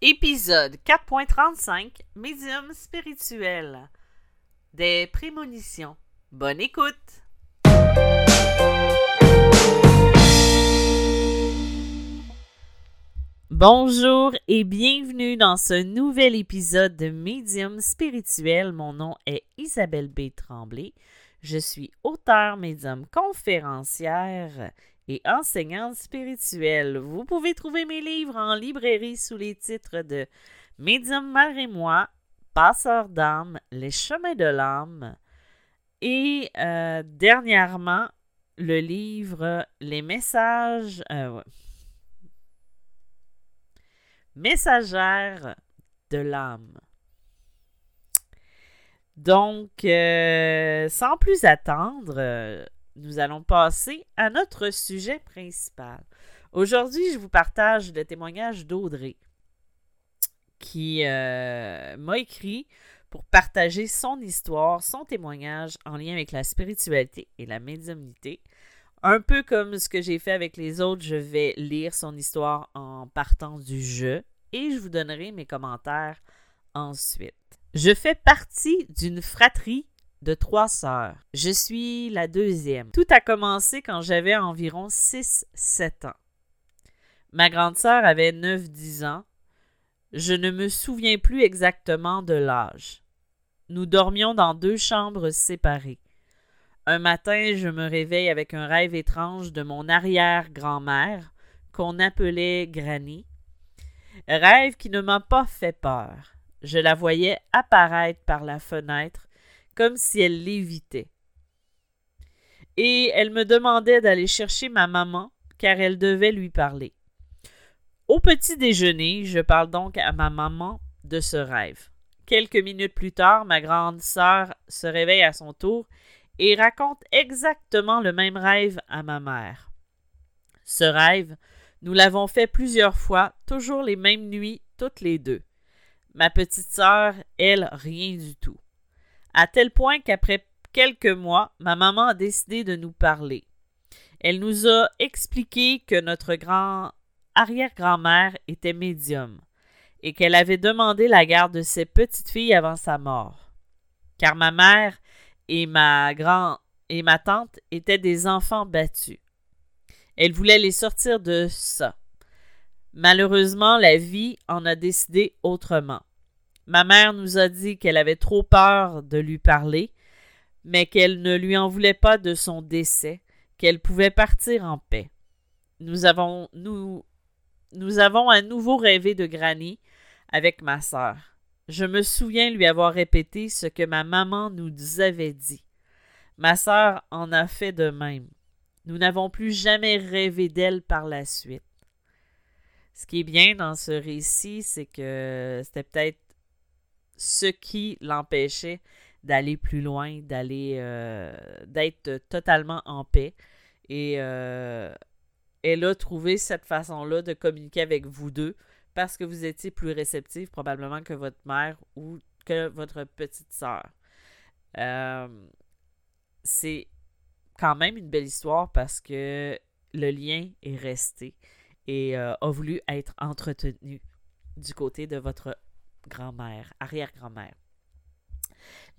Épisode 4.35 Médium spirituel. Des prémonitions. Bonne écoute. Bonjour et bienvenue dans ce nouvel épisode de Médium spirituel. Mon nom est Isabelle B. Tremblay. Je suis auteur, médium conférencière et enseignante spirituelle. Vous pouvez trouver mes livres en librairie sous les titres de Médium malgré moi, Passeur d'âme, Les chemins de l'âme et euh, dernièrement le livre Les messages. Euh, Messagère de l'âme. Donc, euh, sans plus attendre, nous allons passer à notre sujet principal. Aujourd'hui, je vous partage le témoignage d'Audrey qui euh, m'a écrit pour partager son histoire, son témoignage en lien avec la spiritualité et la médiumnité. Un peu comme ce que j'ai fait avec les autres, je vais lire son histoire en partant du jeu et je vous donnerai mes commentaires ensuite. Je fais partie d'une fratrie de trois sœurs. Je suis la deuxième. Tout a commencé quand j'avais environ 6-7 ans. Ma grande sœur avait 9-10 ans. Je ne me souviens plus exactement de l'âge. Nous dormions dans deux chambres séparées. Un matin, je me réveille avec un rêve étrange de mon arrière-grand-mère, qu'on appelait Granny. Rêve qui ne m'a pas fait peur. Je la voyais apparaître par la fenêtre comme si elle l'évitait. Et elle me demandait d'aller chercher ma maman, car elle devait lui parler. Au petit déjeuner, je parle donc à ma maman de ce rêve. Quelques minutes plus tard, ma grande sœur se réveille à son tour et raconte exactement le même rêve à ma mère. Ce rêve, nous l'avons fait plusieurs fois, toujours les mêmes nuits, toutes les deux. Ma petite sœur, elle, rien du tout à tel point qu'après quelques mois, ma maman a décidé de nous parler. Elle nous a expliqué que notre grand arrière-grand-mère était médium et qu'elle avait demandé la garde de ses petites filles avant sa mort. Car ma mère et ma grand et ma tante étaient des enfants battus. Elle voulait les sortir de ça. Malheureusement, la vie en a décidé autrement. Ma mère nous a dit qu'elle avait trop peur de lui parler, mais qu'elle ne lui en voulait pas de son décès, qu'elle pouvait partir en paix. Nous avons, nous, nous avons à nouveau rêvé de Granny avec ma sœur. Je me souviens lui avoir répété ce que ma maman nous avait dit. Ma sœur en a fait de même. Nous n'avons plus jamais rêvé d'elle par la suite. Ce qui est bien dans ce récit, c'est que c'était peut-être ce qui l'empêchait d'aller plus loin, d'aller euh, d'être totalement en paix. Et euh, elle a trouvé cette façon-là de communiquer avec vous deux parce que vous étiez plus réceptif probablement que votre mère ou que votre petite sœur. Euh, c'est quand même une belle histoire parce que le lien est resté et a voulu être entretenu du côté de votre grand-mère, arrière-grand-mère.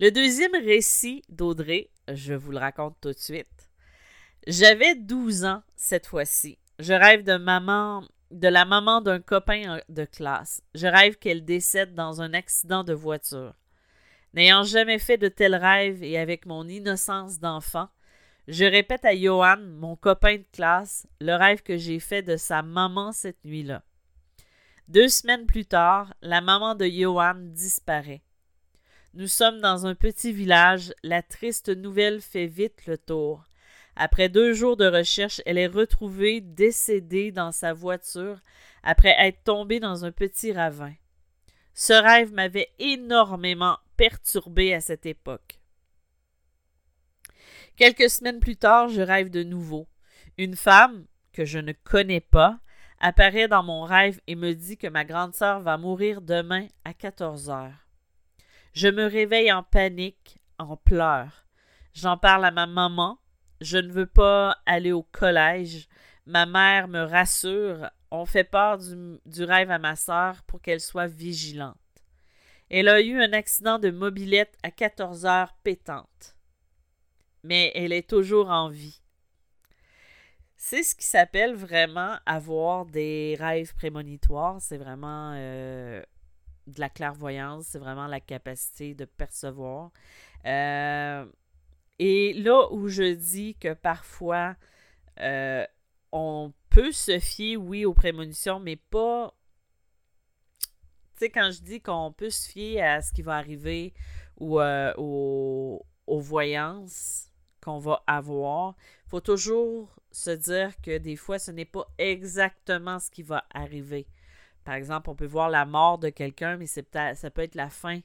Le deuxième récit d'Audrey, je vous le raconte tout de suite. J'avais 12 ans cette fois-ci. Je rêve de de la maman d'un copain de classe. Je rêve qu'elle décède dans un accident de voiture. N'ayant jamais fait de tels rêves et avec mon innocence d'enfant, je répète à Johan, mon copain de classe, le rêve que j'ai fait de sa maman cette nuit-là. Deux semaines plus tard, la maman de Johan disparaît. Nous sommes dans un petit village. La triste nouvelle fait vite le tour. Après deux jours de recherche, elle est retrouvée décédée dans sa voiture après être tombée dans un petit ravin. Ce rêve m'avait énormément perturbé à cette époque. Quelques semaines plus tard, je rêve de nouveau. Une femme, que je ne connais pas, apparaît dans mon rêve et me dit que ma grande sœur va mourir demain à 14 heures. Je me réveille en panique, en pleurs. J'en parle à ma maman. Je ne veux pas aller au collège. Ma mère me rassure ont fait part du, du rêve à ma sœur pour qu'elle soit vigilante. Elle a eu un accident de mobilette à 14 heures pétante. Mais elle est toujours en vie. C'est ce qui s'appelle vraiment avoir des rêves prémonitoires. C'est vraiment euh, de la clairvoyance, c'est vraiment la capacité de percevoir. Euh, et là où je dis que parfois euh, on peut se fier, oui, aux prémonitions, mais pas. Tu sais, quand je dis qu'on peut se fier à ce qui va arriver ou aux, aux voyances qu'on va avoir, il faut toujours se dire que des fois, ce n'est pas exactement ce qui va arriver. Par exemple, on peut voir la mort de quelqu'un, mais c'est ça peut être la fin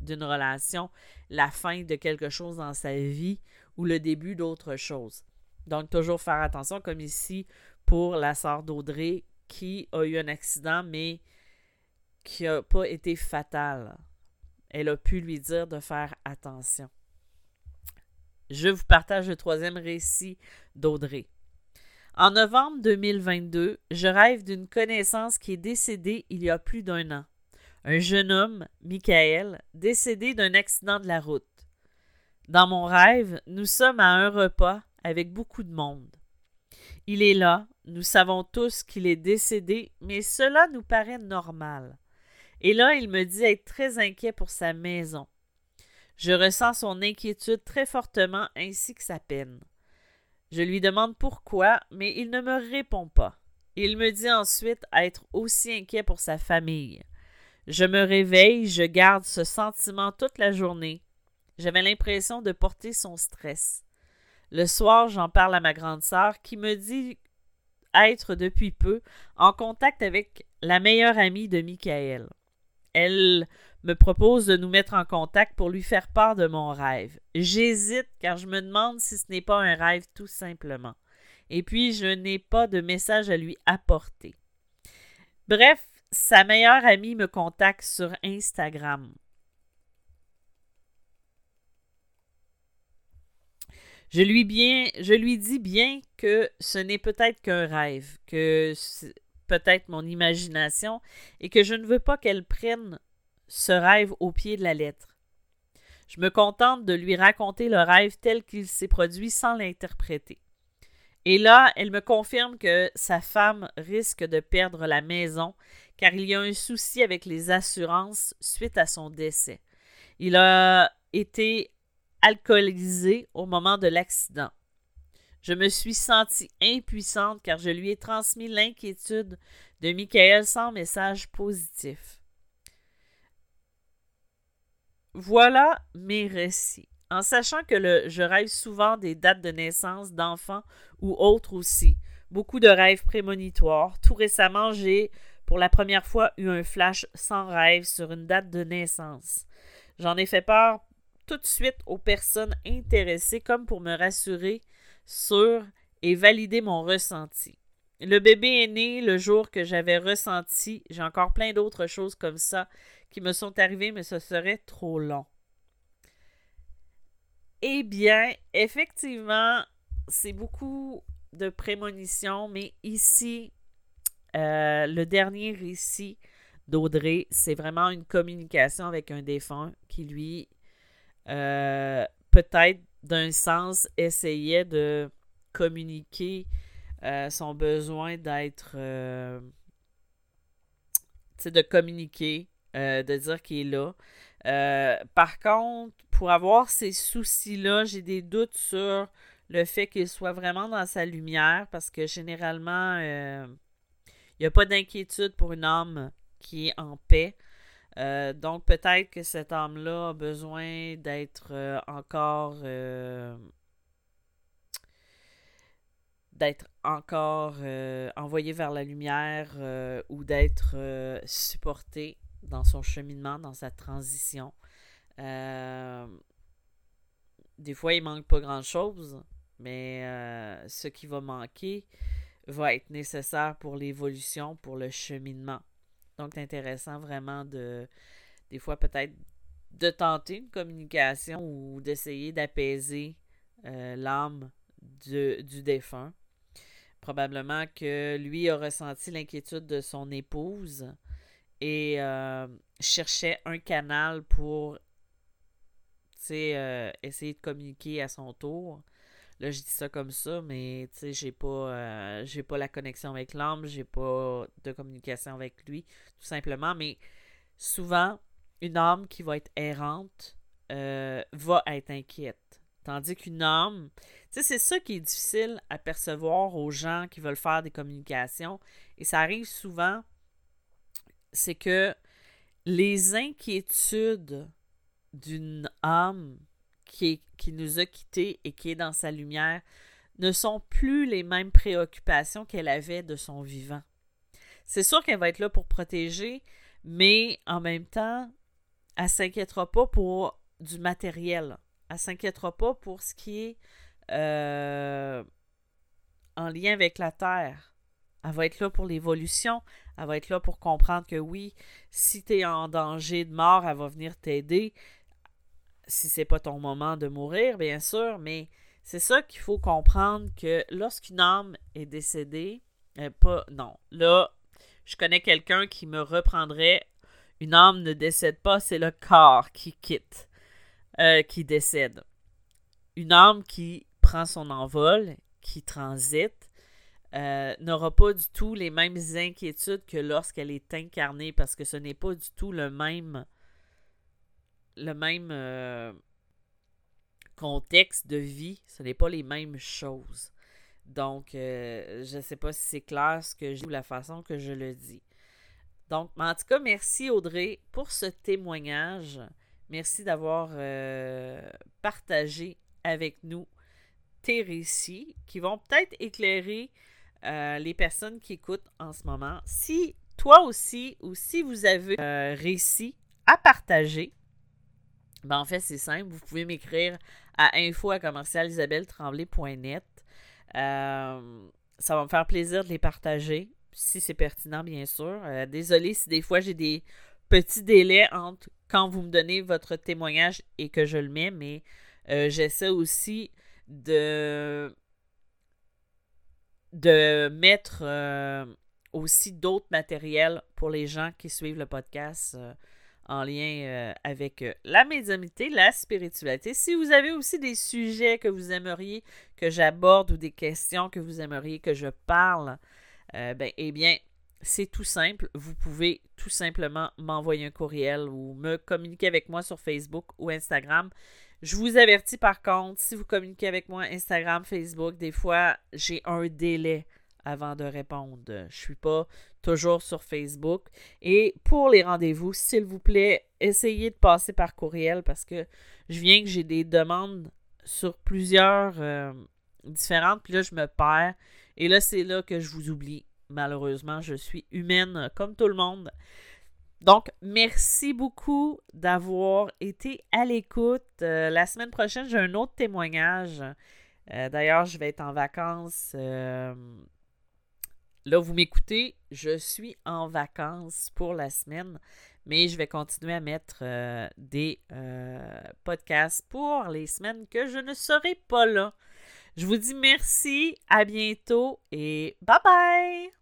d'une relation, la fin de quelque chose dans sa vie ou le début d'autre chose. Donc, toujours faire attention, comme ici pour la sœur d'Audrey qui a eu un accident, mais qui n'a pas été fatal. Elle a pu lui dire de faire attention. Je vous partage le troisième récit d'Audrey. En novembre 2022, je rêve d'une connaissance qui est décédée il y a plus d'un an. Un jeune homme, Michael, décédé d'un accident de la route. Dans mon rêve, nous sommes à un repas avec beaucoup de monde. Il est là, nous savons tous qu'il est décédé, mais cela nous paraît normal. Et là, il me dit être très inquiet pour sa maison. Je ressens son inquiétude très fortement ainsi que sa peine. Je lui demande pourquoi, mais il ne me répond pas. Il me dit ensuite être aussi inquiet pour sa famille. Je me réveille, je garde ce sentiment toute la journée. J'avais l'impression de porter son stress. Le soir, j'en parle à ma grande sœur qui me dit être depuis peu en contact avec la meilleure amie de Michael. Elle me propose de nous mettre en contact pour lui faire part de mon rêve. J'hésite car je me demande si ce n'est pas un rêve tout simplement. Et puis je n'ai pas de message à lui apporter. Bref, sa meilleure amie me contacte sur Instagram. Je lui, dis bien que ce n'est peut-être qu'un rêve, que c'est peut-être mon imagination, et que je ne veux pas qu'elle prenne ce rêve au pied de la lettre. Je me contente de lui raconter le rêve tel qu'il s'est produit sans l'interpréter. Et là, elle me confirme que sa femme risque de perdre la maison car il y a un souci avec les assurances suite à son décès. Il a été alcoolisé au moment de l'accident. Je me suis sentie impuissante car je lui ai transmis l'inquiétude de Michael sans message positif. Voilà mes récits. En sachant que je rêve souvent des dates de naissance d'enfants ou autres aussi. Beaucoup de rêves prémonitoires. Tout récemment, j'ai pour la première fois eu un flash sans rêve sur une date de naissance. J'en ai fait part tout de suite aux personnes intéressées comme pour me rassurer sur et valider mon ressenti. Le bébé est né le jour que j'avais ressenti. J'ai encore plein d'autres choses comme ça qui me sont arrivées, mais ce serait trop long. Eh bien, effectivement, c'est beaucoup de prémonitions, mais ici, euh, le dernier récit d'Audrey, c'est vraiment une communication avec un défunt qui, lui, euh, peut-être d'un sens, essayait de communiquer euh, son besoin d'être. de communiquer euh, de dire qu'il est là. Euh, par contre, pour avoir ces soucis-là, j'ai des doutes sur le fait qu'il soit vraiment dans sa lumière parce que généralement, euh, il n'y a pas d'inquiétude pour une âme qui est en paix. donc peut-être que cette âme-là a besoin d'être encore d'être encore envoyée vers la lumière ou d'être supportée dans son cheminement, dans sa transition. Euh, des fois, il manque pas grand-chose, mais euh, ce qui va manquer va être nécessaire pour l'évolution, pour le cheminement. Donc, c'est intéressant vraiment de, des fois, peut-être de tenter une communication ou d'essayer d'apaiser euh, l'âme du défunt. Probablement que lui a ressenti l'inquiétude de son épouse et euh, cherchait un canal pour euh, essayer de communiquer à son tour. Là, je dis ça comme ça, mais tu sais, j'ai pas, euh, j'ai pas la connexion avec l'homme, j'ai pas de communication avec lui, tout simplement. Mais souvent, une âme qui va être errante va être inquiète. Tandis qu'une âme, sais, c'est ça qui est difficile à percevoir aux gens qui veulent faire des communications. Et ça arrive souvent, c'est que les inquiétudes d'une âme qui, qui nous a quittés et qui est dans sa lumière ne sont plus les mêmes préoccupations qu'elle avait de son vivant. C'est sûr qu'elle va être là pour protéger, mais en même temps, elle ne s'inquiétera pas pour du matériel. Elle ne s'inquiétera pas pour ce qui est euh, en lien avec la Terre. Elle va être là pour l'évolution. Elle va être là pour comprendre que oui, si tu es en danger de mort, elle va venir t'aider si c'est pas ton moment de mourir, bien sûr, mais c'est ça qu'il faut comprendre que lorsqu'une âme est décédée, pas non, là, je connais quelqu'un qui me reprendrait. Une âme ne décède pas, c'est le corps qui quitte, euh, qui décède. Une âme qui prend son envol, qui transite, euh, n'aura pas du tout les mêmes inquiétudes que lorsqu'elle est incarnée, parce que ce n'est pas du tout le même le même euh, contexte de vie, ce n'est pas les mêmes choses. Donc, euh, je ne sais pas si c'est clair ce que je ou la façon que je le dis. Donc, en tout cas, merci Audrey pour ce témoignage. Merci d'avoir partagé avec nous tes récits qui vont peut-être éclairer les personnes qui écoutent en ce moment. Si toi aussi ou si vous avez un récit à partager, ben, en fait, c'est simple. Vous pouvez m'écrire à info à commercialisabelletremblay.net. Euh, ça va me faire plaisir de les partager, si c'est pertinent, bien sûr. Euh, désolé si des fois j'ai des petits délais entre quand vous me donnez votre témoignage et que je le mets, mais euh, j'essaie aussi de, de mettre aussi d'autres matériels pour les gens qui suivent le podcast en lien euh, avec euh, la médiumnité, la spiritualité. Si vous avez aussi des sujets que vous aimeriez que j'aborde ou des questions que vous aimeriez que je parle, euh, ben, eh bien, c'est tout simple. Vous pouvez tout simplement m'envoyer un courriel ou me communiquer avec moi sur Facebook ou Instagram. Je vous avertis par contre, si vous communiquez avec moi Instagram, Facebook, des fois j'ai un délai avant de répondre. Je ne suis pas toujours sur Facebook. Et pour les rendez-vous, s'il vous plaît, essayez de passer par courriel parce que je viens que j'ai des demandes sur plusieurs euh, différentes, puis là, je me perds. Et là, c'est là que je vous oublie. Malheureusement, je suis humaine comme tout le monde. Donc, merci beaucoup d'avoir été à l'écoute. Euh, la semaine prochaine, j'ai un autre témoignage. Euh, d'ailleurs, je vais être en vacances Là, vous m'écoutez, je suis en vacances pour la semaine, mais je vais continuer à mettre euh, des euh, podcasts pour les semaines que je ne serai pas là. Je vous dis merci, à bientôt et bye bye!